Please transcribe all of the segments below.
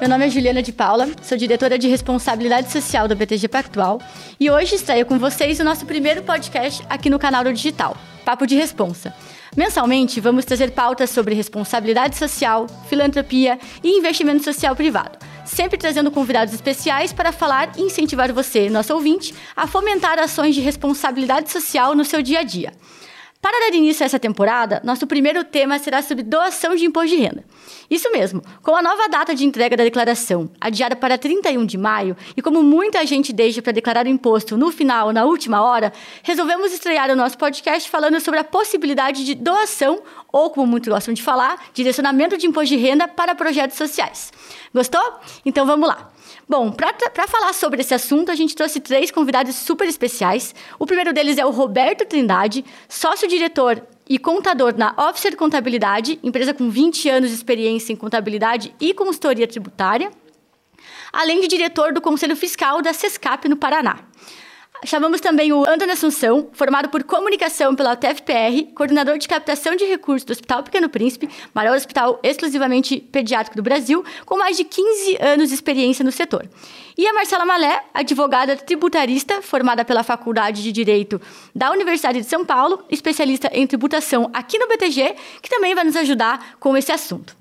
Meu nome é Juliana de Paula, sou diretora de responsabilidade social da BTG Pactual e hoje estreio com vocês o nosso primeiro podcast aqui no canal do Digital, Papo de Responsa. Mensalmente, vamos trazer pautas sobre responsabilidade social, filantropia e investimento social privado, sempre trazendo convidados especiais para falar e incentivar você, nosso ouvinte, a fomentar ações de responsabilidade social no seu dia a dia. Para dar início a essa temporada, nosso primeiro tema será sobre doação de imposto de renda. Isso mesmo, com a nova data de entrega da declaração, adiada para 31 de maio, e como muita gente deixa para declarar o imposto no final ou na última hora, resolvemos estrear o nosso podcast falando sobre a possibilidade de doação, ou como muitos gostam de falar, direcionamento de imposto de renda para projetos sociais. Gostou? Então vamos lá. Bom, para falar sobre esse assunto, a gente trouxe três convidados super especiais. O primeiro deles é o Roberto Trindade, sócio-diretor e contador na Officer Contabilidade, empresa com 20 anos de experiência em contabilidade e consultoria tributária, além de diretor do Conselho Fiscal da SESCAP no Paraná. Chamamos também o Antônio Assunção, formado por comunicação pela TFPR, coordenador de captação de recursos do Hospital Pequeno Príncipe, maior hospital exclusivamente pediátrico do Brasil, com mais de 15 anos de experiência no setor. E a Marcela Malé, advogada tributarista, formada pela Faculdade de Direito da Universidade de São Paulo, especialista em tributação aqui no BTG, que também vai nos ajudar com esse assunto.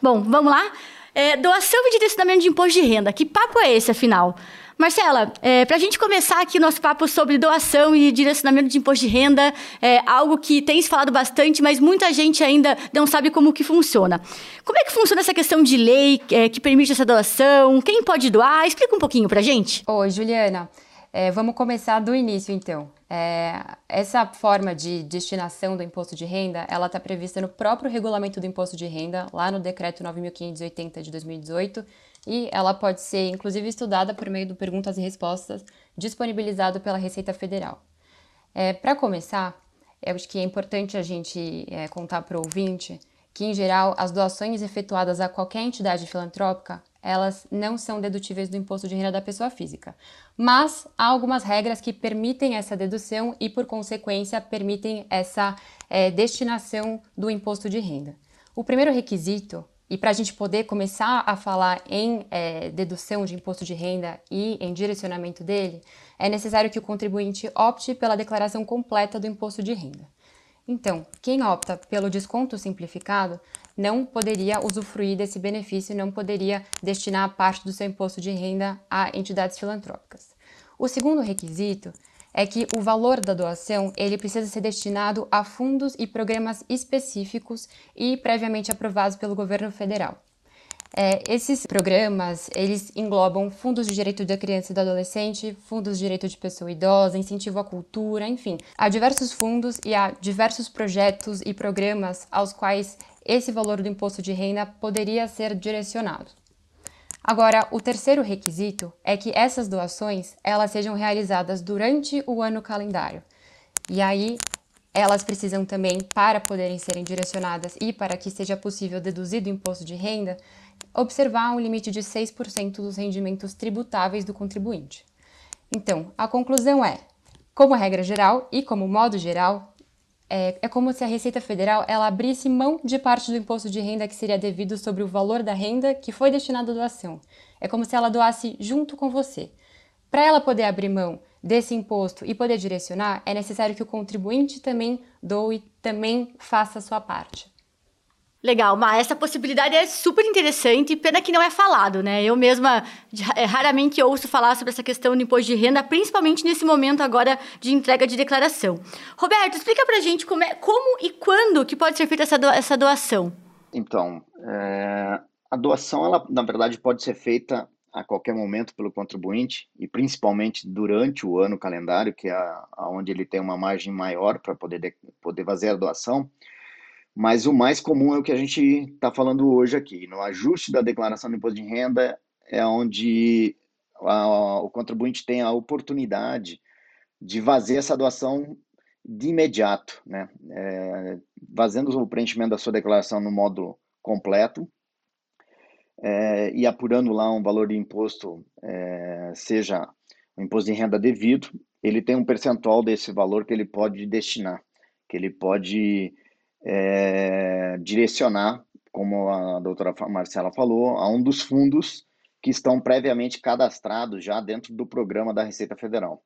Bom, vamos lá? É, doação e direcionamento de imposto de renda. Que papo é esse, afinal? Marcela, é, para a gente começar aqui nosso papo sobre doação e direcionamento de imposto de renda, é algo que tem se falado bastante, mas muita gente ainda não sabe como que funciona. Como é que funciona essa questão de lei é, que permite essa doação? Quem pode doar? Explica um pouquinho para a gente. Oi, Juliana. É, vamos começar do início, então. É, essa forma de destinação do imposto de renda, ela está prevista no próprio regulamento do imposto de renda, lá no decreto 9.580 de 2018, e ela pode ser inclusive estudada por meio do perguntas e respostas disponibilizado pela Receita Federal. É, para começar, eu acho que é importante a gente é, contar para o ouvinte que, em geral, as doações efetuadas a qualquer entidade filantrópica elas não são dedutíveis do imposto de renda da pessoa física. Mas há algumas regras que permitem essa dedução e, por consequência, permitem essa é, destinação do imposto de renda. O primeiro requisito e para a gente poder começar a falar em é, dedução de imposto de renda e em direcionamento dele, é necessário que o contribuinte opte pela declaração completa do imposto de renda. Então, quem opta pelo desconto simplificado não poderia usufruir desse benefício, não poderia destinar parte do seu imposto de renda a entidades filantrópicas. O segundo requisito é que o valor da doação ele precisa ser destinado a fundos e programas específicos e previamente aprovados pelo governo federal. É, esses programas, eles englobam fundos de direito da criança e do adolescente, fundos de direito de pessoa idosa, incentivo à cultura, enfim. Há diversos fundos e há diversos projetos e programas aos quais esse valor do imposto de renda poderia ser direcionado. Agora, o terceiro requisito é que essas doações elas sejam realizadas durante o ano calendário. E aí, elas precisam também, para poderem serem direcionadas e para que seja possível deduzir do imposto de renda, observar um limite de 6% dos rendimentos tributáveis do contribuinte. Então, a conclusão é, como regra geral e como modo geral, é, é, como se a Receita Federal ela abrisse mão de parte do imposto de renda que seria devido sobre o valor da renda que foi destinado à doação. É como se ela doasse junto com você. Para ela poder abrir mão desse imposto e poder direcionar, é necessário que o contribuinte também doe, também faça a sua parte. Legal, mas essa possibilidade é super interessante, pena que não é falado, né? Eu mesma é, raramente ouço falar sobre essa questão do imposto de renda, principalmente nesse momento agora de entrega de declaração. Roberto, explica pra gente como, é, como e quando que pode ser feita essa, do, essa doação. Então, é, a doação, ela, na verdade, pode ser feita a qualquer momento pelo contribuinte e principalmente durante o ano calendário, que é a, onde ele tem uma margem maior para poder, poder fazer a doação. Mas o mais comum é o que a gente está falando hoje aqui. No ajuste da declaração do imposto de renda é onde a, o contribuinte tem a oportunidade de fazer essa doação de imediato, né? É, fazendo o preenchimento da sua declaração no módulo completo é, e apurando lá um valor de imposto, é, seja o imposto de renda devido, ele tem um percentual desse valor que ele pode destinar, que ele pode é, direcionar como a doutora Marcela falou, a um dos fundos que estão previamente cadastrados já dentro do programa da Receita Federal.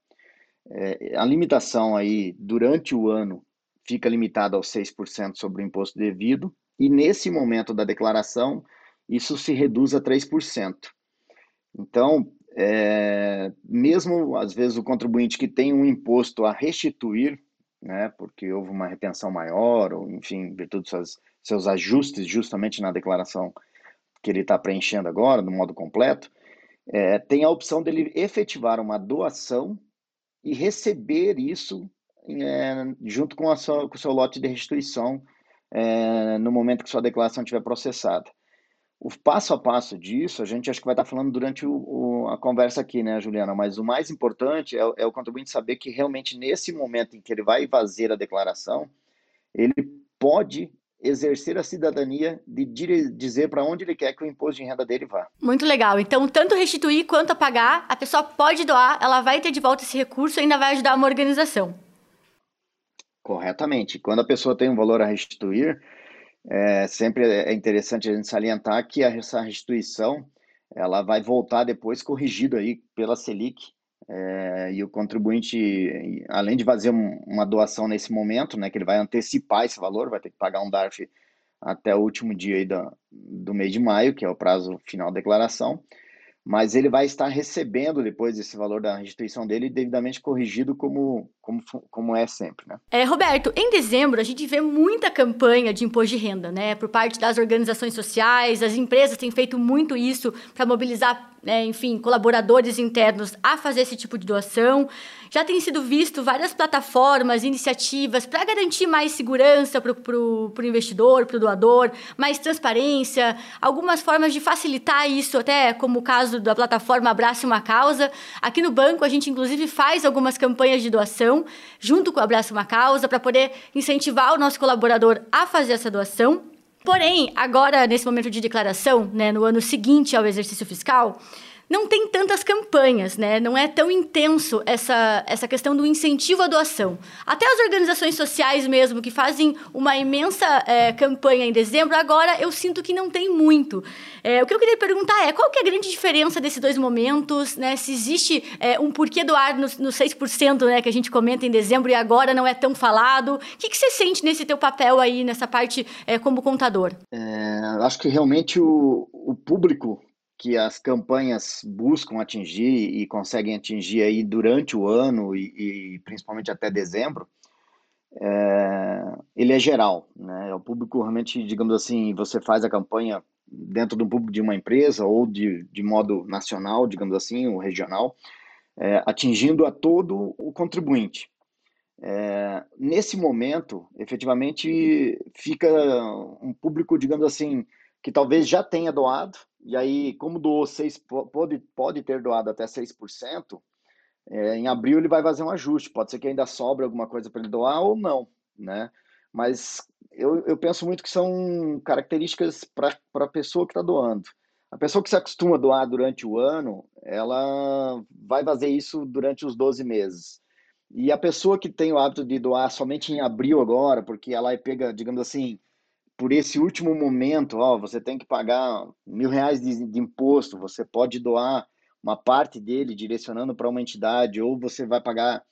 É, a limitação aí durante o ano fica limitada aos 6% sobre o imposto devido, e nesse momento da declaração, isso se reduz a 3%. Então, é, mesmo às vezes o contribuinte que tem um imposto a restituir, né, porque houve uma retenção maior, ou enfim, em virtude dos seus, seus ajustes justamente na declaração que ele está preenchendo agora, no modo completo, é, tem a opção dele efetivar uma doação e receber isso é, junto com, sua, com o seu lote de restituição é, no momento que sua declaração estiver processada. O passo a passo disso, a gente acho que vai estar falando durante o, o, a conversa aqui, né, Juliana? Mas o mais importante é, é, o contribuinte saber que realmente nesse momento em que ele vai fazer a declaração, ele pode exercer a cidadania de dizer para onde ele quer que o imposto de renda dele vá. Muito legal. Então, tanto restituir quanto pagar, a pessoa pode doar, ela vai ter de volta esse recurso e ainda vai ajudar uma organização. Corretamente. Quando a pessoa tem um valor a restituir, é, sempre é interessante a gente salientar que essa restituição ela vai voltar depois corrigida aí pela Selic é, e o contribuinte, além de fazer uma doação nesse momento, né, que ele vai antecipar esse valor, vai ter que pagar um DARF até o último dia aí do, do mês de maio, que é o prazo final da declaração, mas ele vai estar recebendo depois esse valor da restituição dele devidamente corrigido como, como, como é sempre, né? É, Roberto, em dezembro a gente vê muita campanha de imposto de renda, né? Por parte das organizações sociais, as empresas têm feito muito isso para mobilizar né, enfim, colaboradores internos a fazer esse tipo de doação. Já tem sido visto várias plataformas, iniciativas para garantir mais segurança para o investidor, para o doador, mais transparência, algumas formas de facilitar isso, até como o caso da plataforma Abrace uma Causa. Aqui no banco, a gente inclusive faz algumas campanhas de doação junto com o Abrace uma Causa para poder incentivar o nosso colaborador a fazer essa doação. Porém, agora, nesse momento de declaração, né, no ano seguinte ao exercício fiscal, não tem tantas campanhas, né? Não é tão intenso essa, essa questão do incentivo à doação. Até as organizações sociais mesmo, que fazem uma imensa é, campanha em dezembro, agora eu sinto que não tem muito. É, o que eu queria perguntar é, qual que é a grande diferença desses dois momentos, né? Se existe é, um porquê doar nos no 6%, né, que a gente comenta em dezembro e agora não é tão falado. O que, que você sente nesse teu papel aí, nessa parte é, como contador? É, acho que realmente o, o público que as campanhas buscam atingir e conseguem atingir aí durante o ano e, e principalmente até dezembro, é, ele é geral, né? É o público realmente, digamos assim, você faz a campanha dentro do público de uma empresa ou de, de modo nacional, digamos assim, ou regional, é, atingindo a todo o contribuinte. É, nesse momento, efetivamente, fica um público, digamos assim, que talvez já tenha doado, e aí, como doou 6, pode, pode ter doado até 6%, é, em abril ele vai fazer um ajuste. Pode ser que ainda sobre alguma coisa para ele doar ou não, né? Mas eu, eu penso muito que são características para a pessoa que está doando. A pessoa que se acostuma a doar durante o ano, ela vai fazer isso durante os 12 meses. E a pessoa que tem o hábito de doar somente em abril agora, porque ela pega, digamos assim, por esse último momento, ó, você tem que pagar mil reais de, de imposto, você pode doar uma parte dele direcionando para uma entidade, ou você vai pagar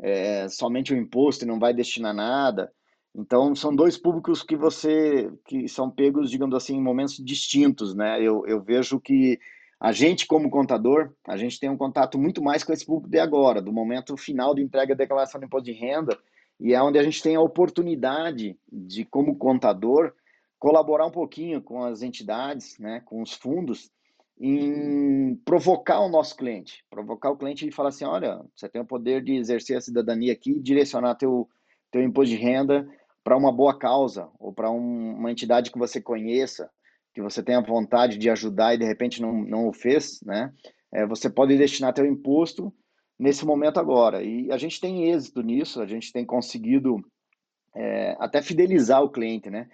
é, somente o imposto e não vai destinar nada. Então, são dois públicos que você que são pegos, digamos assim, em momentos distintos, né? Eu, eu vejo que a gente, como contador, a gente tem um contato muito mais com esse público de agora, do momento final de entrega da declaração de imposto de renda, e é onde a gente tem a oportunidade de, como contador, colaborar um pouquinho com as entidades, né, com os fundos, em provocar o nosso cliente, provocar o cliente e falar assim, olha, você tem o poder de exercer a cidadania aqui, direcionar teu teu imposto de renda para uma boa causa ou para um, uma entidade que você conheça, que você tenha vontade de ajudar e de repente não, não o fez, né? É, você pode destinar teu imposto nesse momento agora. E a gente tem êxito nisso, a gente tem conseguido é, até fidelizar o cliente, né?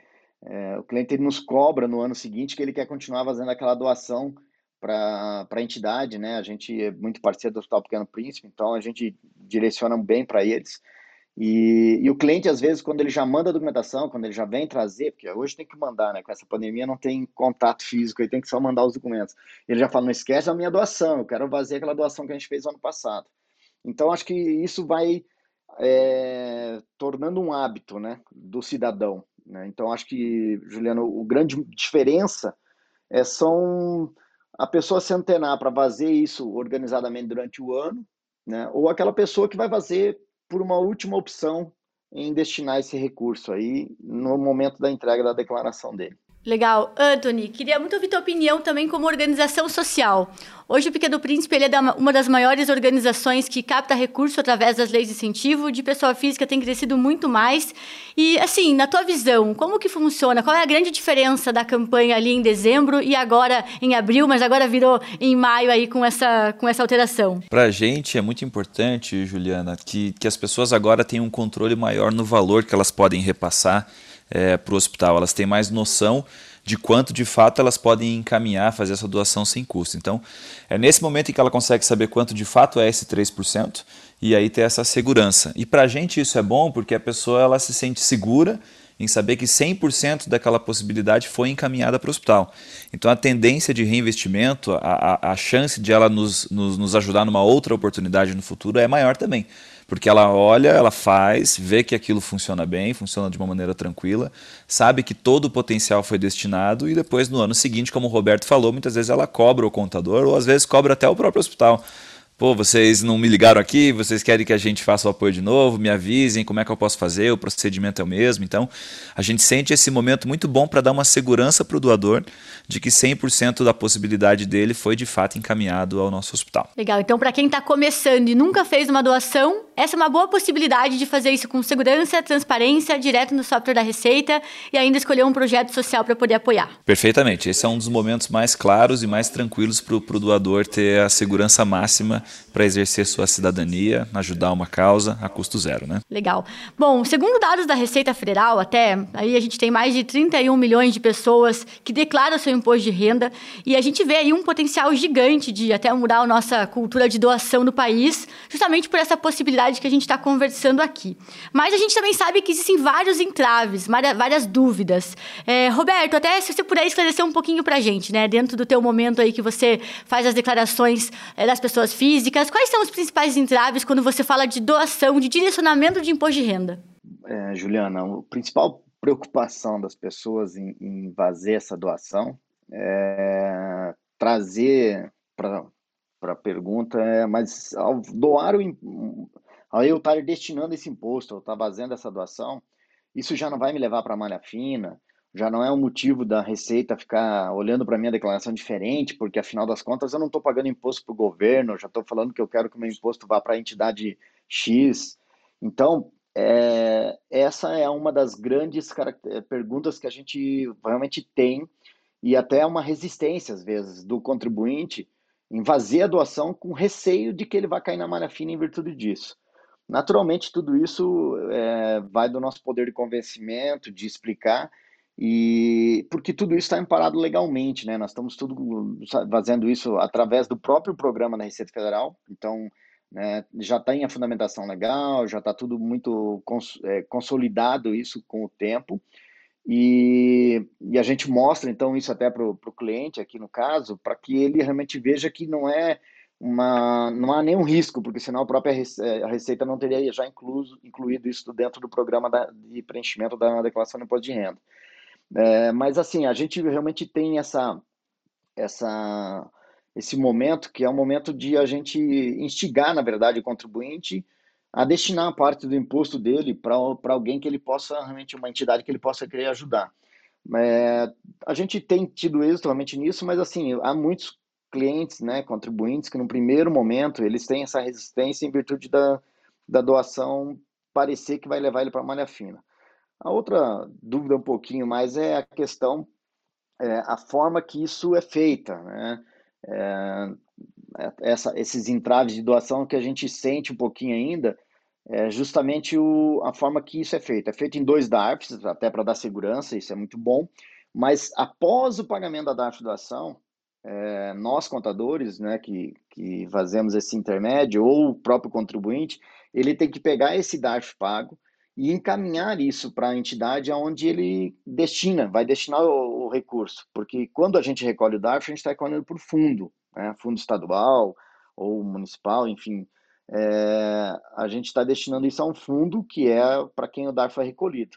É, o cliente nos cobra no ano seguinte que ele quer continuar fazendo aquela doação para a entidade, né? A gente é muito parceiro do Hospital Pequeno Príncipe, então a gente direciona bem para eles. E, e, o cliente, às vezes, quando ele já manda a documentação, quando ele já vem trazer, porque hoje tem que mandar, né? Com essa pandemia não tem contato físico, ele tem que só mandar os documentos. Ele já fala, não esquece a minha doação, eu quero fazer aquela doação que a gente fez ano passado. Então, acho que isso vai é, tornando um hábito, né? Do cidadão. Né? Então, acho que, Juliano, o grande diferença é, são a pessoa se antenar para fazer isso organizadamente durante o ano, né? ou aquela pessoa que vai fazer por uma última opção em destinar esse recurso aí no momento da entrega da declaração dele. Legal. Anthony, queria muito ouvir tua opinião também como organização social. Hoje o Pequeno Príncipe é uma das maiores organizações que capta recurso através das leis de incentivo, de pessoa física tem crescido muito mais. E assim, na tua visão, como que funciona? Qual é a grande diferença da campanha ali em dezembro e agora em abril, mas agora virou em maio aí com essa, com essa alteração? Para a gente é muito importante, Juliana, que, que as pessoas agora tenham um controle maior no valor que elas podem repassar é, para o hospital. Elas têm mais noção de quanto de fato elas podem encaminhar, fazer essa doação sem custo. Então, é nesse momento em que ela consegue saber quanto de fato é esse 3% e aí ter essa segurança. E para a gente isso é bom porque a pessoa ela se sente segura em saber que 100% daquela possibilidade foi encaminhada para o hospital. Então a tendência de reinvestimento, a, a, a chance de ela nos, nos, nos ajudar numa outra oportunidade no futuro é maior também. Porque ela olha, ela faz, vê que aquilo funciona bem, funciona de uma maneira tranquila, sabe que todo o potencial foi destinado e depois no ano seguinte, como o Roberto falou, muitas vezes ela cobra o contador ou às vezes cobra até o próprio hospital pô, vocês não me ligaram aqui, vocês querem que a gente faça o apoio de novo, me avisem como é que eu posso fazer, o procedimento é o mesmo. Então, a gente sente esse momento muito bom para dar uma segurança para o doador de que 100% da possibilidade dele foi de fato encaminhado ao nosso hospital. Legal. Então, para quem está começando e nunca fez uma doação, essa é uma boa possibilidade de fazer isso com segurança, transparência, direto no software da Receita e ainda escolher um projeto social para poder apoiar. Perfeitamente. Esse é um dos momentos mais claros e mais tranquilos para o doador ter a segurança máxima para exercer sua cidadania, ajudar uma causa a custo zero, né? Legal. Bom, segundo dados da Receita Federal, até aí a gente tem mais de 31 milhões de pessoas que declaram seu imposto de renda e a gente vê aí um potencial gigante de até mudar a nossa cultura de doação do país, justamente por essa possibilidade que a gente está conversando aqui. Mas a gente também sabe que existem vários entraves, várias dúvidas. É, Roberto, até se você puder esclarecer um pouquinho para a gente, né, dentro do teu momento aí que você faz as declarações é, das pessoas físicas quais são os principais entraves quando você fala de doação, de direcionamento de imposto de renda? É, Juliana, a principal preocupação das pessoas em, em fazer essa doação é trazer para a pergunta, é, mas ao doar o ao eu estar destinando esse imposto, ao estar fazendo essa doação, isso já não vai me levar para a malha fina, já não é um motivo da Receita ficar olhando para minha declaração diferente, porque afinal das contas eu não estou pagando imposto para o governo, já estou falando que eu quero que o meu imposto vá para a entidade X. Então, é, essa é uma das grandes perguntas que a gente realmente tem e até uma resistência, às vezes, do contribuinte em fazer a doação com receio de que ele vai cair na malha fina em virtude disso. Naturalmente, tudo isso é, vai do nosso poder de convencimento, de explicar, e porque tudo isso está amparado legalmente, né? Nós estamos tudo fazendo isso através do próprio programa da Receita Federal, então né, já tem a fundamentação legal, já está tudo muito cons é, consolidado isso com o tempo. E, e, a gente mostra então isso até para o cliente aqui no caso, para que ele realmente veja que não é uma não há nenhum risco, porque senão a própria é, Receita não teria já incluso, incluído isso dentro do programa da, de preenchimento da declaração do imposto de renda. É, mas assim, a gente realmente tem essa, essa, esse momento que é um momento de a gente instigar, na verdade, o contribuinte a destinar parte do imposto dele para alguém que ele possa, realmente, uma entidade que ele possa querer ajudar. É, a gente tem tido êxito realmente nisso, mas assim, há muitos clientes, né, contribuintes, que no primeiro momento eles têm essa resistência em virtude da, da doação parecer que vai levar ele para a malha fina. A outra dúvida um pouquinho mais é a questão, é, a forma que isso é feita, né? É, é, essa, esses entraves de doação que a gente sente um pouquinho ainda, é justamente o, a forma que isso é feito. É feito em dois DARFs, até para dar segurança, isso é muito bom, mas após o pagamento da DARF doação, é, nós contadores, né, que, que fazemos esse intermédio, ou o próprio contribuinte, ele tem que pegar esse DARF pago e encaminhar isso para a entidade aonde ele destina, vai destinar o, o, recurso, porque quando a gente recolhe o DARF, a gente está recolhendo por fundo, né, fundo estadual ou municipal, enfim, é, a gente está destinando isso a um fundo que é para quem o DARF é recolhido.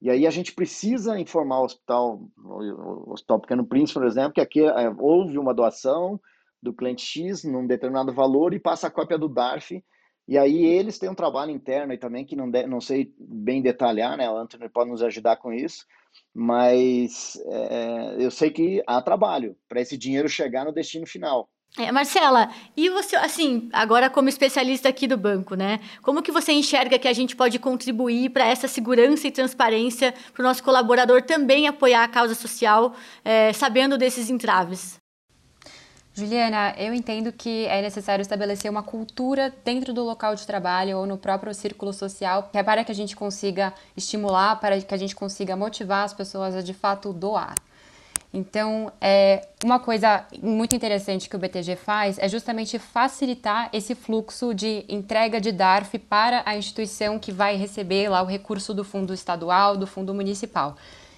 E aí a gente precisa informar o hospital, o Hospital Pequeno Príncipe, por exemplo, que aqui é, houve uma doação do cliente X num determinado valor e passa a cópia do DARF. E aí eles têm um trabalho interno aí também que não, de, não sei bem detalhar, né? O Anthony pode nos ajudar com isso, mas é, eu sei que há trabalho para esse dinheiro chegar no destino final. É, Marcela, e você, assim, agora como especialista aqui do banco, né? Como que você enxerga que a gente pode contribuir para essa segurança e transparência para o nosso colaborador também apoiar a causa social, é, sabendo desses entraves? Juliana, eu entendo que é necessário estabelecer uma cultura dentro do local de trabalho ou no próprio círculo social, que é para que a gente consiga estimular, para que a gente consiga motivar as pessoas a de fato doar. Então, é, uma coisa muito interessante que o BTG faz é justamente facilitar esse fluxo de entrega de DARF para a instituição que vai receber lá o recurso do fundo estadual, do fundo municipal.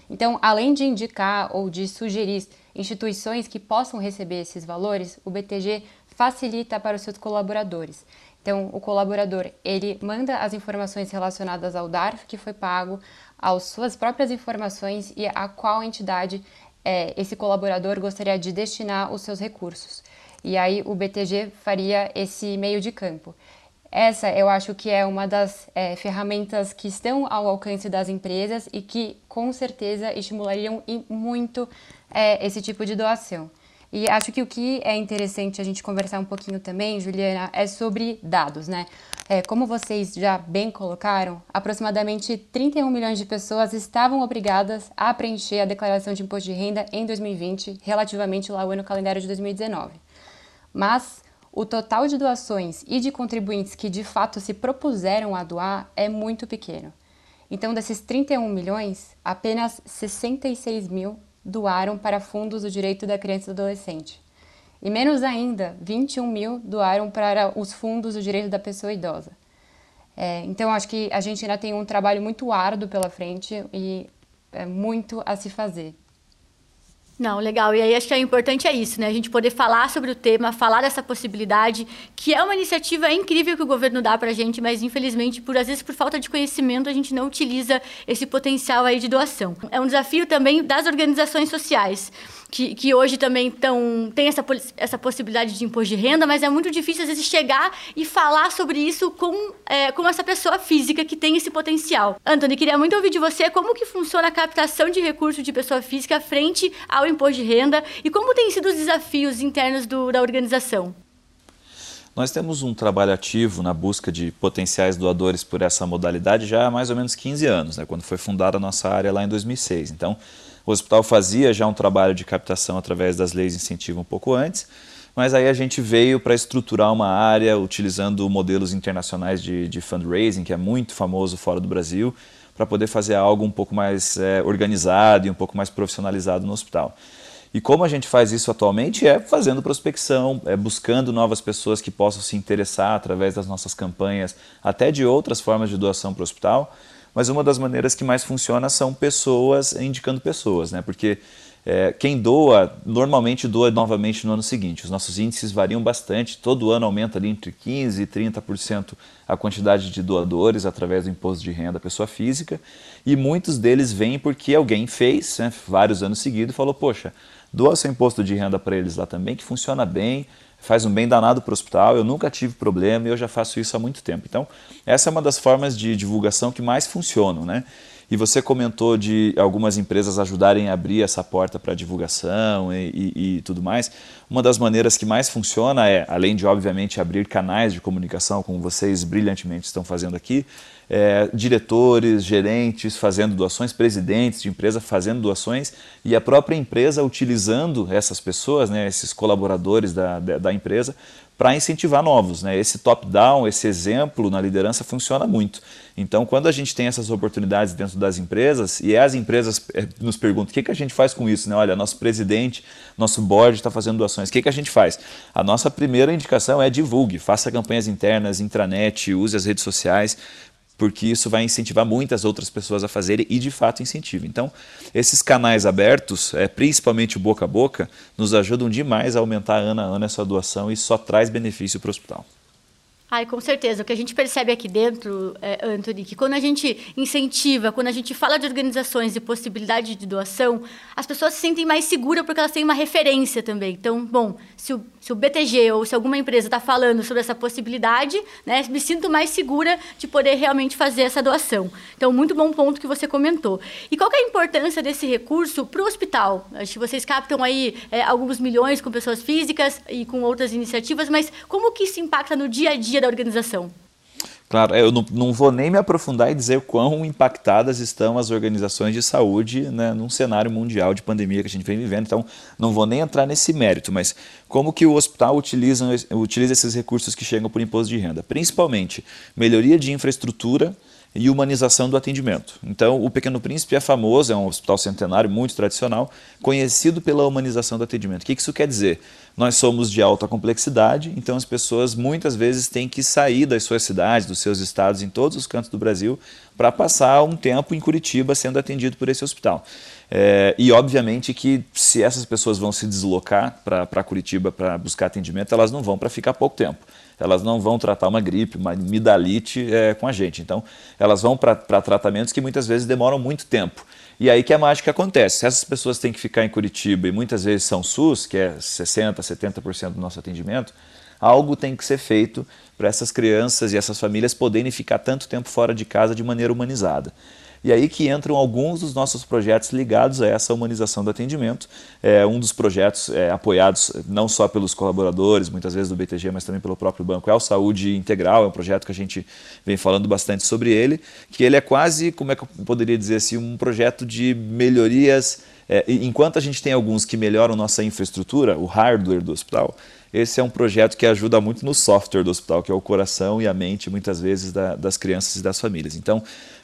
Então, além de indicar ou de sugerir instituições que possam receber esses valores, o BTG facilita para os seus colaboradores. Então, o colaborador, ele manda as informações relacionadas ao DARF que foi pago, às suas próprias informações e a qual entidade é, esse colaborador gostaria de destinar os seus recursos. E aí o BTG faria esse meio de campo. Essa eu acho que é uma das é, ferramentas que estão ao alcance das empresas e que com certeza estimulariam muito é, esse tipo de doação. E acho que o que é interessante a gente conversar um pouquinho também, Juliana, é sobre dados, né? É, como vocês já bem colocaram, aproximadamente 31 milhões de pessoas estavam obrigadas a preencher a declaração de imposto de renda em 2020, relativamente lá ao ano calendário de 2019. Mas o total de doações e de contribuintes que de fato se propuseram a doar é muito pequeno. Então, desses 31 milhões, apenas 66 mil doaram para fundos do direito da criança e do adolescente. E menos ainda, 21 mil doaram para os fundos do direito da pessoa idosa. É, então, acho que a gente ainda tem um trabalho muito árduo pela frente e é muito a se fazer. Não, legal. E aí acho que é importante é isso, né? A gente poder falar sobre o tema, falar dessa possibilidade, que é uma iniciativa incrível que o governo dá para a gente, mas infelizmente, por às vezes por falta de conhecimento, a gente não utiliza esse potencial aí de doação. É um desafio também das organizações sociais que, que hoje também tão, tem essa, essa possibilidade de imposto de renda, mas é muito difícil, às vezes, chegar e falar sobre isso com, é, com essa pessoa física que tem esse potencial. Antônio, queria muito ouvir de você como que funciona a captação de recursos de pessoa física frente ao imposto de renda e como têm sido os desafios internos do, da organização. Nós temos um trabalho ativo na busca de potenciais doadores por essa modalidade já há mais ou menos 15 anos, né, quando foi fundada a nossa área lá em 2006. Então, o hospital fazia já um trabalho de captação através das leis de incentivo um pouco antes, mas aí a gente veio para estruturar uma área utilizando modelos internacionais de, de, fundraising, que é muito famoso fora do Brasil, para poder fazer algo um pouco mais é, organizado e um pouco mais profissionalizado no hospital. E como a gente faz isso atualmente é fazendo prospecção, é buscando novas pessoas que possam se interessar através das nossas campanhas, até de outras formas de doação para o hospital mas uma das maneiras que mais funciona são pessoas indicando pessoas, né? Porque é, quem doa, normalmente doa novamente no ano seguinte. Os nossos índices variam bastante, todo ano aumenta ali entre 15% e 30% a quantidade de doadores através do imposto de renda da pessoa física, e muitos deles vêm porque alguém fez, né, vários anos seguidos, e falou, poxa, doa seu imposto de renda para eles lá também, que funciona bem, faz um bem danado para o hospital, eu nunca tive problema e eu já faço isso há muito tempo. Então, essa é uma das formas de divulgação que mais funcionam, né? E você comentou de algumas empresas ajudarem a abrir essa porta para divulgação e, e, e, tudo mais. Uma das maneiras que mais funciona é, além de, obviamente, abrir canais de comunicação, como vocês brilhantemente estão fazendo aqui, é, diretores, gerentes fazendo doações, presidentes de empresa fazendo doações e a própria empresa utilizando essas pessoas, né, esses colaboradores da, da, da empresa, para incentivar novos. Né? Esse top-down, esse exemplo na liderança funciona muito. Então, quando a gente tem essas oportunidades dentro das empresas, e as empresas eh, nos perguntam o que, que a gente faz com isso, né? olha, nosso presidente, nosso board está fazendo doações, o que, que a gente faz? A nossa primeira indicação é divulgue, faça campanhas internas, intranet, use as redes sociais, porque isso vai incentivar muitas outras pessoas a fazerem e de fato incentiva. Então, esses canais abertos, é, principalmente o boca a boca, nos ajudam demais a aumentar ano a ano essa doação e só traz benefício para o hospital. Ai, com certeza. O que a gente percebe aqui dentro, é, Anthony, que quando a gente incentiva, quando a gente fala de organizações e possibilidade de doação, as pessoas se sentem mais seguras porque elas têm uma referência também. Então, bom, se o, se o BTG ou se alguma empresa está falando sobre essa possibilidade, né, me sinto mais segura de poder realmente fazer essa doação. Então, muito bom ponto que você comentou. E qual é a importância desse recurso para o hospital? Acho que vocês captam aí é, alguns milhões com pessoas físicas e com outras iniciativas, mas como que isso impacta no dia a dia da organização. Claro, eu não, não, vou nem me aprofundar e dizer quão impactadas estão as organizações de saúde né, num cenário mundial de pandemia que a gente vem vivendo, então não vou nem entrar nesse mérito, mas como que o hospital utiliza, utiliza esses recursos que chegam por imposto de renda? Principalmente melhoria de infraestrutura, e humanização do atendimento. Então, o Pequeno Príncipe é famoso, é um hospital centenário muito tradicional, conhecido pela humanização do atendimento. O que isso quer dizer? Nós somos de alta complexidade, então as pessoas muitas vezes têm que sair das suas cidades, dos seus estados, em todos os cantos do Brasil, para passar um tempo em Curitiba sendo atendido por esse hospital. É, e obviamente que se essas pessoas vão se deslocar para Curitiba para buscar atendimento, elas não vão para ficar pouco tempo elas não vão tratar uma gripe, uma amidalite é, com a gente. Então, elas vão para tratamentos que muitas vezes demoram muito tempo. E aí que a mágica acontece. Se essas pessoas têm que ficar em Curitiba e muitas vezes são SUS, que é 60%, 70% do nosso atendimento, algo tem que ser feito para essas crianças e essas famílias poderem ficar tanto tempo fora de casa de maneira humanizada. E aí que entram alguns dos nossos projetos ligados a essa humanização do atendimento. É um dos projetos é, apoiados não só pelos colaboradores, muitas vezes do BTG, mas também pelo próprio banco, é o Saúde Integral, é um projeto que a gente vem falando bastante sobre ele, que ele é quase, como é que eu poderia dizer assim, um projeto de melhorias. É, enquanto a gente tem alguns que melhoram nossa infraestrutura, o hardware do hospital, esse é um projeto que ajuda muito no software do hospital, que é o coração e a mente, muitas vezes, da, das crianças e das famílias. Então,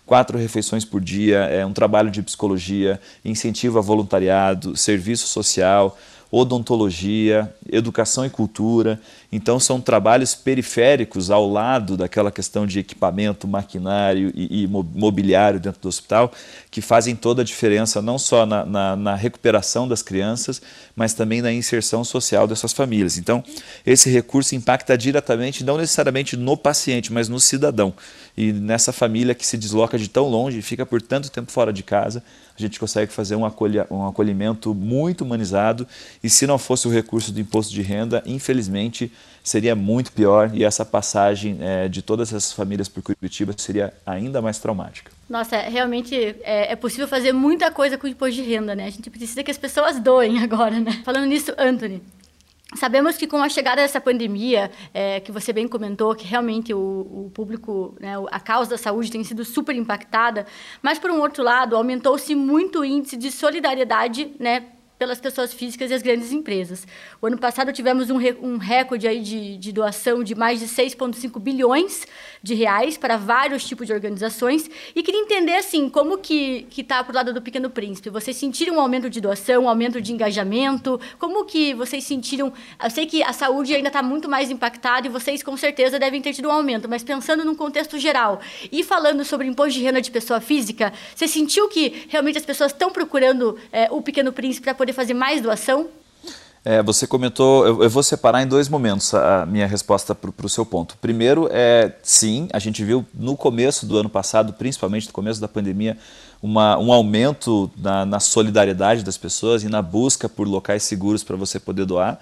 quatro refeições por dia, é um trabalho de psicologia, incentivo a voluntariado, serviço social, odontologia, educação e cultura. Então, são trabalhos periféricos ao lado daquela questão de equipamento, maquinário e, e mobiliário dentro do hospital, que fazem toda a diferença, não só na, na, na, recuperação das crianças, mas também na inserção social dessas famílias. Então, esse recurso impacta diretamente, não necessariamente no paciente, mas no cidadão. E nessa família que se desloca de tão longe, fica por tanto tempo fora de casa, a gente consegue fazer um, acolhi um acolhimento muito humanizado. E se não fosse o recurso do imposto de renda, infelizmente seria muito pior e essa passagem é, de todas essas famílias por Curitiba seria ainda mais traumática. Nossa, realmente é, é, possível fazer muita coisa com o imposto de renda, né? A gente precisa que as pessoas doem agora, né? Falando nisso, Anthony, Sabemos que com a chegada dessa pandemia, é, que você bem comentou, que realmente o, o público, né, a causa da saúde tem sido super impactada, mas por um outro lado, aumentou-se muito o índice de solidariedade né, pelas pessoas físicas e as grandes empresas. O ano passado tivemos um, um recorde aí de, de doação de mais de 6,5 bilhões de reais para vários tipos de organizações e queria entender assim como que está para o lado do Pequeno Príncipe. Vocês sentiram um aumento de doação, um aumento de engajamento? Como que vocês sentiram? Eu sei que a saúde ainda está muito mais impactada e vocês com certeza devem ter tido um aumento, mas pensando num contexto geral e falando sobre imposto de renda de pessoa física, você sentiu que realmente as pessoas estão procurando é, o Pequeno Príncipe para poder poder fazer mais doação? É, você comentou, eu, eu, vou separar em dois momentos a minha resposta para o seu ponto. Primeiro, é sim, a gente viu no começo do ano passado, principalmente no começo da pandemia, uma, um aumento na, na solidariedade das pessoas e na busca por locais seguros para você poder doar.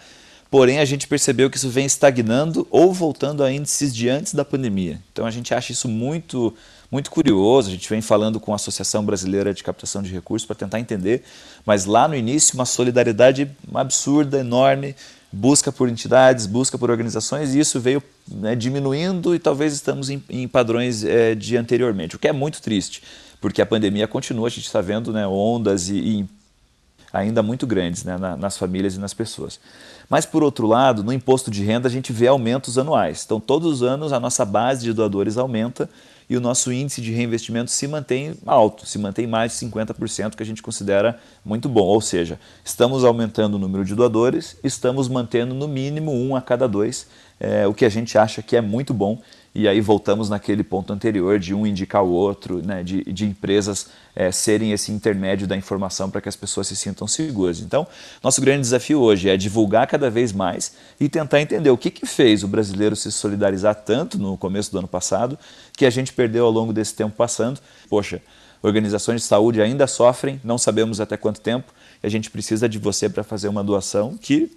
Porém, a gente percebeu que isso vem estagnando ou voltando a índices de antes da pandemia. Então, a gente acha isso muito muito curioso. A gente vem falando com a Associação Brasileira de Captação de Recursos para tentar entender, mas lá no início, uma solidariedade absurda, enorme, busca por entidades, busca por organizações, e isso veio né, diminuindo e talvez estamos em, em padrões é, de anteriormente, o que é muito triste, porque a pandemia continua, a gente está vendo né, ondas e, e ainda muito grandes né, na, nas famílias e nas pessoas. Mas, por outro lado, no imposto de renda a gente vê aumentos anuais. Então, todos os anos a nossa base de doadores aumenta e o nosso índice de reinvestimento se mantém alto, se mantém mais de 50%, que a gente considera muito bom. Ou seja, estamos aumentando o número de doadores, estamos mantendo no mínimo um a cada dois, é, o que a gente acha que é muito bom e aí voltamos naquele ponto anterior de um indicar o outro, né, de, de empresas é, serem esse intermédio da informação para que as pessoas se sintam seguras. Então, nosso grande desafio hoje é divulgar cada vez mais e tentar entender o que, que fez o brasileiro se solidarizar tanto no começo do ano passado que a gente perdeu ao longo desse tempo passando. Poxa, organizações de saúde ainda sofrem, não sabemos até quanto tempo, e a gente precisa de você para fazer uma doação que,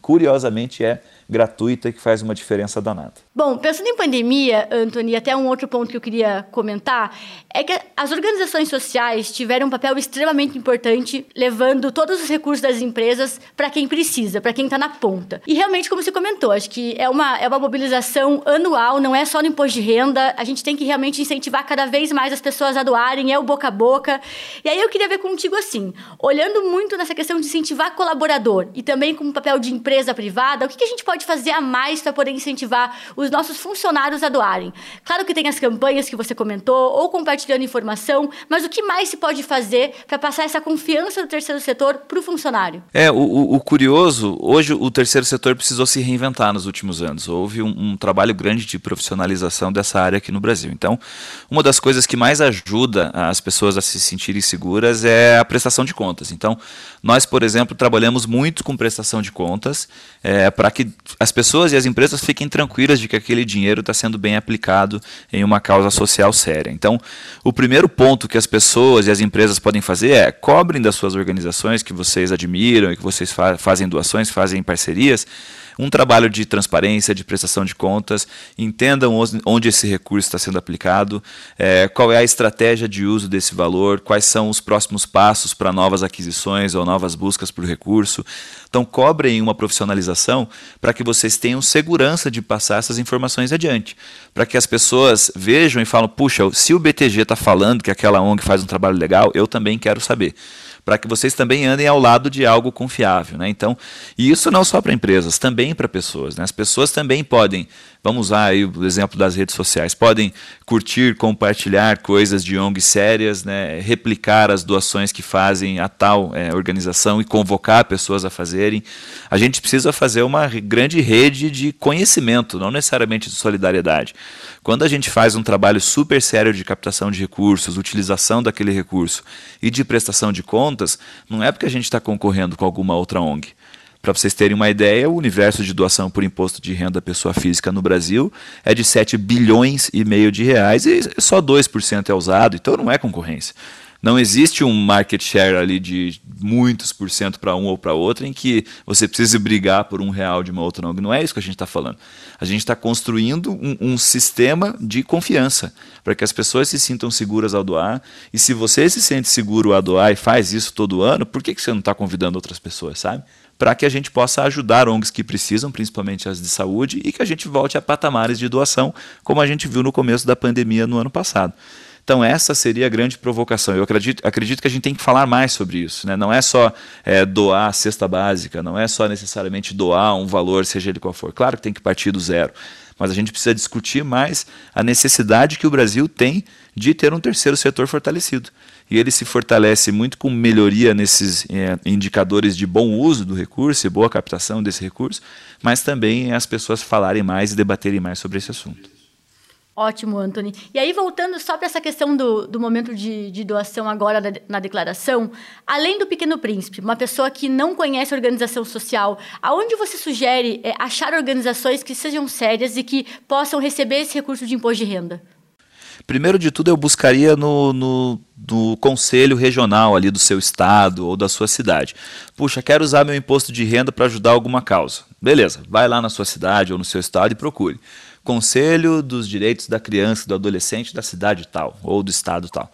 curiosamente, é gratuita que faz uma diferença danada. Bom, pensando em pandemia, Anthony, até um outro ponto que eu queria comentar é que as organizações sociais tiveram um papel extremamente importante, levando todos os recursos das empresas para quem precisa, para quem está na ponta. E realmente, como você comentou, acho que é uma, é uma mobilização anual, não é só no imposto de renda, a gente tem que realmente incentivar cada vez mais as pessoas a doarem, é o boca a boca. E aí eu queria ver contigo assim, olhando muito nessa questão de incentivar colaborador e também com o papel de empresa privada, o que, que a gente pode pode fazer a mais para poder incentivar os nossos funcionários a doarem? Claro que tem as campanhas que você comentou, ou compartilhando informação, mas o que mais se pode fazer para passar essa confiança do terceiro setor para o funcionário? É, o, o, curioso, hoje o terceiro setor precisou se reinventar nos últimos anos. Houve um, um trabalho grande de profissionalização dessa área aqui no Brasil. Então, uma das coisas que mais ajuda as pessoas a se sentirem seguras é a prestação de contas. Então, nós, por exemplo, trabalhamos muito com prestação de contas é, para que as pessoas e as empresas fiquem tranquilas de que aquele dinheiro está sendo bem aplicado em uma causa social séria. Então, o primeiro ponto que as pessoas e as empresas podem fazer é cobrem das suas organizações que vocês admiram e que vocês fa fazem doações, fazem parcerias um trabalho de transparência, de prestação de contas, entendam onde esse recurso está sendo aplicado, é, qual é a estratégia de uso desse valor, quais são os próximos passos para novas aquisições ou novas buscas por recurso. Então, cobrem uma profissionalização para que vocês tenham segurança de passar essas informações adiante, para que as pessoas vejam e falem: puxa, se o BTG está falando que aquela ONG faz um trabalho legal, eu também quero saber para que vocês também andem ao lado de algo confiável. Né? Então, e isso não só para empresas, também para pessoas. Né? As pessoas também podem, vamos usar aí o exemplo das redes sociais, podem curtir, compartilhar coisas de ONGs sérias, né? replicar as doações que fazem a tal é, organização e convocar pessoas a fazerem. A gente precisa fazer uma grande rede de conhecimento, não necessariamente de solidariedade. Quando a gente faz um trabalho super sério de captação de recursos, utilização daquele recurso e de prestação de contas, não é porque a gente está concorrendo com alguma outra ONG. Para vocês terem uma ideia, o universo de doação por imposto de renda pessoa física no Brasil é de 7 bilhões e meio de reais e só 2% é usado, então não é concorrência. Não existe um market share ali de muitos por cento para um ou para outro em que você precise brigar por um real de uma outra ONG. Não é isso que a gente está falando. A gente está construindo um, um, sistema de confiança para que as pessoas se sintam seguras ao doar. E se você se sente seguro a doar e faz isso todo ano, por que, que você não está convidando outras pessoas, sabe? Para que a gente possa ajudar ONGs que precisam, principalmente as de saúde, e que a gente volte a patamares de doação, como a gente viu no começo da pandemia no ano passado. Então, essa seria a grande provocação. Eu acredito, acredito que a gente tem que falar mais sobre isso. Né? Não é só é, doar a cesta básica, não é só necessariamente doar um valor, seja ele qual for. Claro que tem que partir do zero. Mas a gente precisa discutir mais a necessidade que o Brasil tem de ter um terceiro setor fortalecido. E ele se fortalece muito com melhoria nesses é, indicadores de bom uso do recurso e boa captação desse recurso, mas também as pessoas falarem mais e debaterem mais sobre esse assunto. Ótimo, Anthony. E aí, voltando só para essa questão do, do momento de, de doação agora na, na, declaração, além do Pequeno Príncipe, uma pessoa que não conhece organização social, aonde você sugere é, achar organizações que sejam sérias e que possam receber esse recurso de imposto de renda? Primeiro de tudo, eu buscaria no, no, no, conselho regional ali do seu estado ou da sua cidade. Puxa, quero usar meu imposto de renda para ajudar alguma causa. Beleza, vai lá na sua cidade ou no seu estado e procure. Conselho dos Direitos da Criança do Adolescente da cidade tal, ou do estado tal.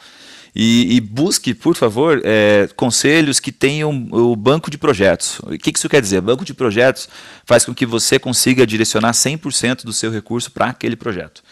E, e busque, por favor, é, conselhos que tenham o banco de projetos. O que isso quer dizer? Banco de projetos faz com que você consiga direcionar 100% do seu recurso para aquele projeto.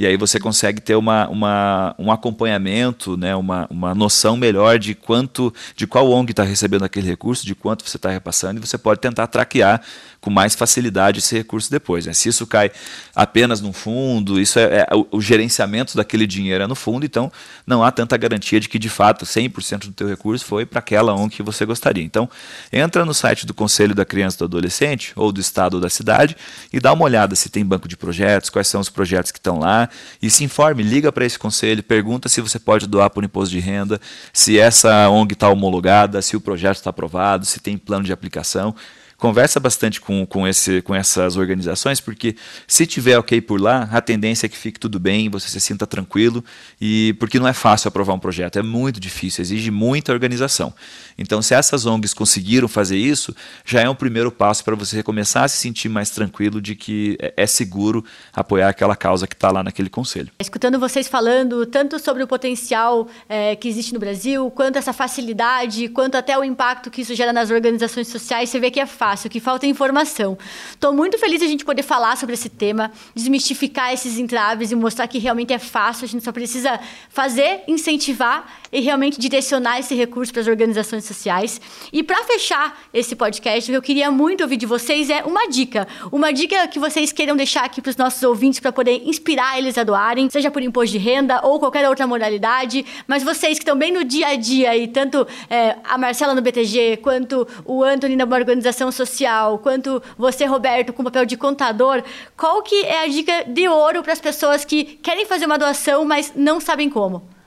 E aí você consegue ter uma, uma, um acompanhamento, né, uma, uma noção melhor de quanto, de qual ONG está recebendo aquele recurso, de quanto você está repassando, e você pode tentar traquear com mais facilidade esse recurso depois. Né? Se isso cai apenas no fundo, isso é, é o, o, gerenciamento daquele dinheiro é no fundo, então não há tanta garantia de que de fato 100% do teu recurso foi para aquela ONG que você gostaria. Então, entra no site do Conselho da Criança e do Adolescente ou do estado ou da cidade e dá uma olhada se tem banco de projetos, quais são os projetos que estão lá e se informe, liga para esse conselho, pergunta se você pode doar por imposto de renda, se essa ONG está homologada, se o projeto está aprovado, se tem plano de aplicação conversa bastante com, com, esse, com essas organizações, porque se tiver ok por lá, a tendência é que fique tudo bem, você se sinta tranquilo, e porque não é fácil aprovar um projeto, é muito difícil, exige muita organização. Então, se essas ONGs conseguiram fazer isso, já é um primeiro passo para você começar a se sentir mais tranquilo de que é, é seguro apoiar aquela causa que está lá naquele conselho. Escutando vocês falando tanto sobre o potencial é, que existe no Brasil, quanto essa facilidade, quanto até o impacto que isso gera nas organizações sociais, você vê que é fácil fácil, que falta informação. Estou muito feliz de a gente poder falar sobre esse tema, desmistificar esses entraves e mostrar que realmente é fácil, a gente só precisa fazer, incentivar e realmente direcionar esse recurso para as organizações sociais. E para fechar esse podcast, o que eu queria muito ouvir de vocês é uma dica. Uma dica que vocês queiram deixar aqui para os nossos ouvintes para poder inspirar eles a doarem, seja por imposto de renda ou qualquer outra modalidade. Mas vocês que estão bem no dia a dia e tanto é, a Marcela no BTG quanto o Anthony na organização social, quanto você, Roberto, com o papel de contador, qual que é a dica de ouro para as pessoas que querem fazer uma doação, mas não sabem como?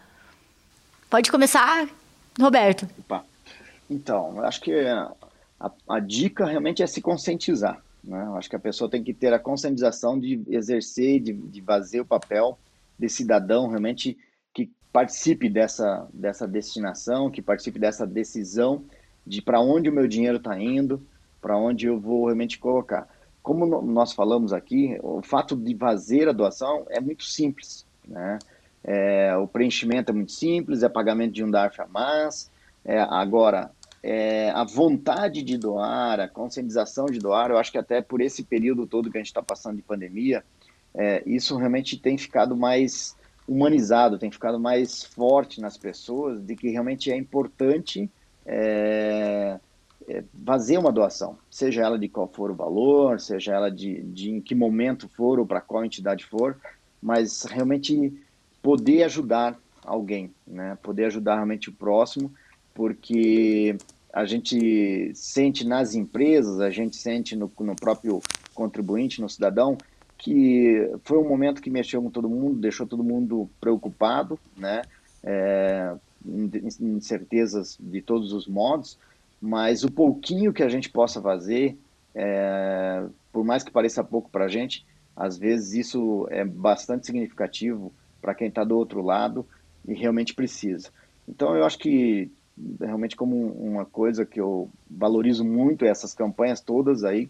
Pode começar, Roberto. Opa. Então, acho que a, a, dica realmente é se conscientizar. Né? Eu acho que a pessoa tem que ter a conscientização de exercer, de, de fazer o papel de cidadão realmente que participe dessa, dessa destinação, que participe dessa decisão de para onde o meu dinheiro está indo, para onde eu vou realmente colocar. Como nós falamos aqui, o fato de fazer a doação é muito simples, né? É, o preenchimento é muito simples, é pagamento de um DARF a mais. É, agora, é, a vontade de doar, a conscientização de doar, eu acho que até por esse período todo que a gente está passando de pandemia, é, isso realmente tem ficado mais humanizado, tem ficado mais forte nas pessoas de que realmente é importante é, é, fazer uma doação, seja ela de qual for o valor, seja ela de, de em que momento for ou para qual entidade for, mas realmente poder ajudar alguém, né? Poder ajudar realmente o próximo, porque a gente sente nas empresas, a gente sente no, no próprio contribuinte, no cidadão, que foi um momento que mexeu com todo mundo, deixou todo mundo preocupado, né? É, incertezas de todos os modos, mas o pouquinho que a gente possa fazer, é, por mais que pareça pouco para a gente, às vezes isso é bastante significativo para quem está do outro lado e realmente precisa. Então eu acho que realmente como uma coisa que eu valorizo muito essas campanhas todas aí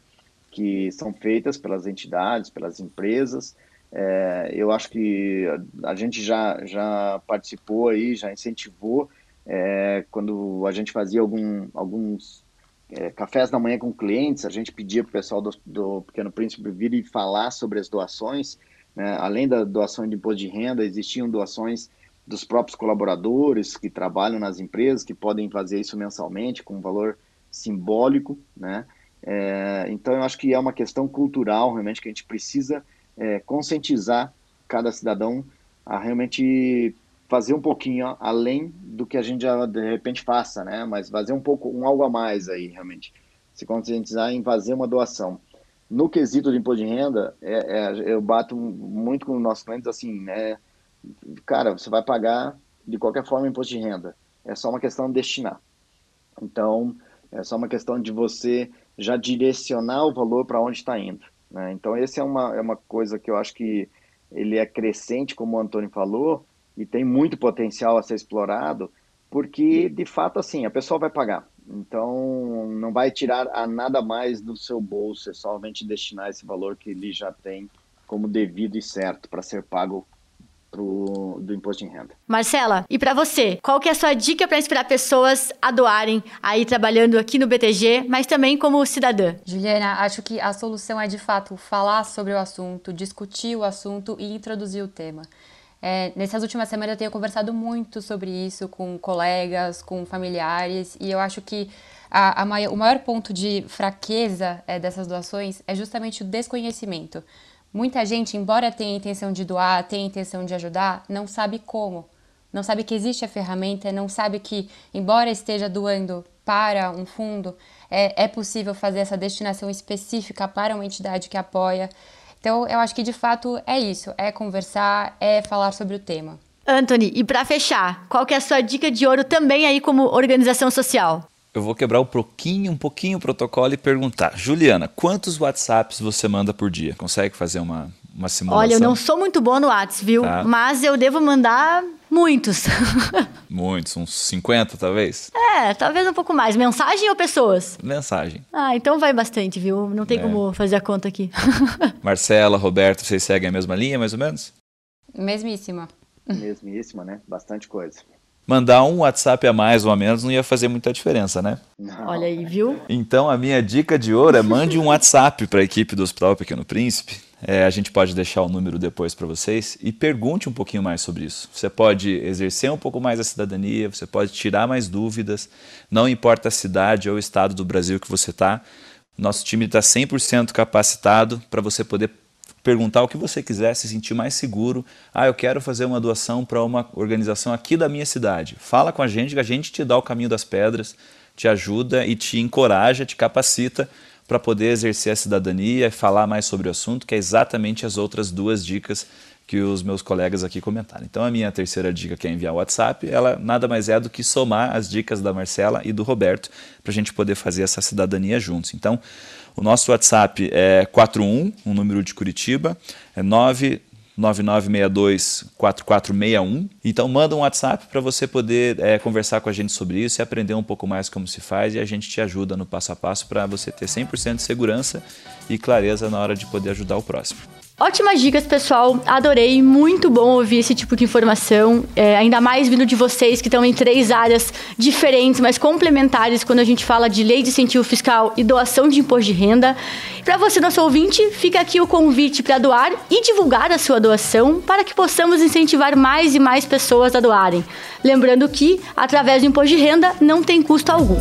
que são feitas pelas entidades, pelas empresas. É, eu acho que a gente já, já participou aí, já incentivou é, quando a gente fazia algum, alguns é, cafés da manhã com clientes, a gente pedia para o pessoal do, do, Pequeno Príncipe vir e falar sobre as doações. Né? Além da doação de imposto de renda, existiam doações dos próprios colaboradores que trabalham nas empresas, que podem fazer isso mensalmente com um valor simbólico. Né? É, então, eu acho que é uma questão cultural, realmente, que a gente precisa é, conscientizar cada cidadão a realmente fazer um pouquinho além do que a gente já de repente faça, né? Mas fazer um pouco, um algo a mais aí, realmente. Se conscientizar em fazer uma doação. No quesito de imposto de renda, é, é, eu bato muito com os nossos clientes assim, né? Cara, você vai pagar de qualquer forma imposto de renda. É só uma questão de destinar. Então, é só uma questão de você já direcionar o valor para onde está indo. Né? Então, essa é uma, é uma coisa que eu acho que ele é crescente, como o Antônio falou, e tem muito potencial a ser explorado, porque de fato assim a pessoa vai pagar. Então não vai tirar a nada mais do seu bolso, é somente destinar esse valor que ele já tem como devido e certo para ser pago pro, do imposto de renda. Marcela, e para você, qual que é a sua dica para inspirar pessoas a doarem aí trabalhando aqui no BTG, mas também como cidadã? Juliana, acho que a solução é de fato falar sobre o assunto, discutir o assunto e introduzir o tema. É, nessas últimas semanas eu tenho conversado muito sobre isso com colegas, com familiares, e eu acho que a, a maior, o maior ponto de fraqueza é, dessas doações é justamente o desconhecimento. Muita gente, embora tenha intenção de doar, tenha intenção de ajudar, não sabe como. Não sabe que existe a ferramenta, não sabe que, embora esteja doando para um fundo, é, é possível fazer essa destinação específica para uma entidade que apoia. Então, eu acho que de fato é isso: é conversar, é falar sobre o tema. Anthony, e para fechar, qual que é a sua dica de ouro também aí como organização social? eu vou quebrar um pouquinho, um pouquinho o protocolo e perguntar. Juliana, quantos WhatsApps você manda por dia? Consegue fazer uma, uma simulação? Olha, eu não sou muito boa no WhatsApp, viu? Tá. Mas eu devo mandar muitos. muitos, uns 50 talvez? É, talvez um pouco mais. Mensagem ou pessoas? Mensagem. Ah, então vai bastante, viu? Não tem é. como fazer a conta aqui. Marcela, Roberto, vocês seguem a mesma linha, mais ou menos? Mesmíssima. Mesmíssima, né? Bastante coisa mandar um WhatsApp a mais ou a menos não ia fazer muita diferença, né? Não. Olha aí, viu? Então a minha dica de ouro é mande um WhatsApp para a equipe do Hospital Pequeno Príncipe. É, a gente pode deixar o número depois para vocês e pergunte um pouquinho mais sobre isso. Você pode exercer um pouco mais a cidadania, você pode tirar mais dúvidas, não importa a cidade ou o estado do Brasil que você está. Nosso time está 100% capacitado para você poder perguntar o que você quiser, se sentir mais seguro. Ah, eu quero fazer uma doação para uma organização aqui da minha cidade. Fala com a gente, que a gente te dá o caminho das pedras, te ajuda e te encoraja, te capacita para poder exercer a cidadania e falar mais sobre o assunto, que é exatamente as outras duas dicas que os meus colegas aqui comentaram. Então a minha terceira dica que é enviar o WhatsApp, ela nada mais é do que somar as dicas da Marcela e do Roberto para a gente poder fazer essa cidadania juntos. Então o nosso WhatsApp é 41, um número de Curitiba, é 999624461. Então manda um WhatsApp para você poder é, conversar com a gente sobre isso e aprender um pouco mais como se faz e a gente te ajuda no passo a passo para você ter 100% de segurança e clareza na hora de poder ajudar o próximo. Ótimas dicas, pessoal. Adorei. Muito bom ouvir esse tipo de informação. É, ainda mais vindo de vocês que estão em três áreas diferentes, mas complementares quando a gente fala de lei de incentivo fiscal e doação de imposto de renda. Para você, nosso ouvinte, fica aqui o convite para doar e divulgar a sua doação para que possamos incentivar mais e mais pessoas a doarem. Lembrando que, através do imposto de renda, não tem custo algum.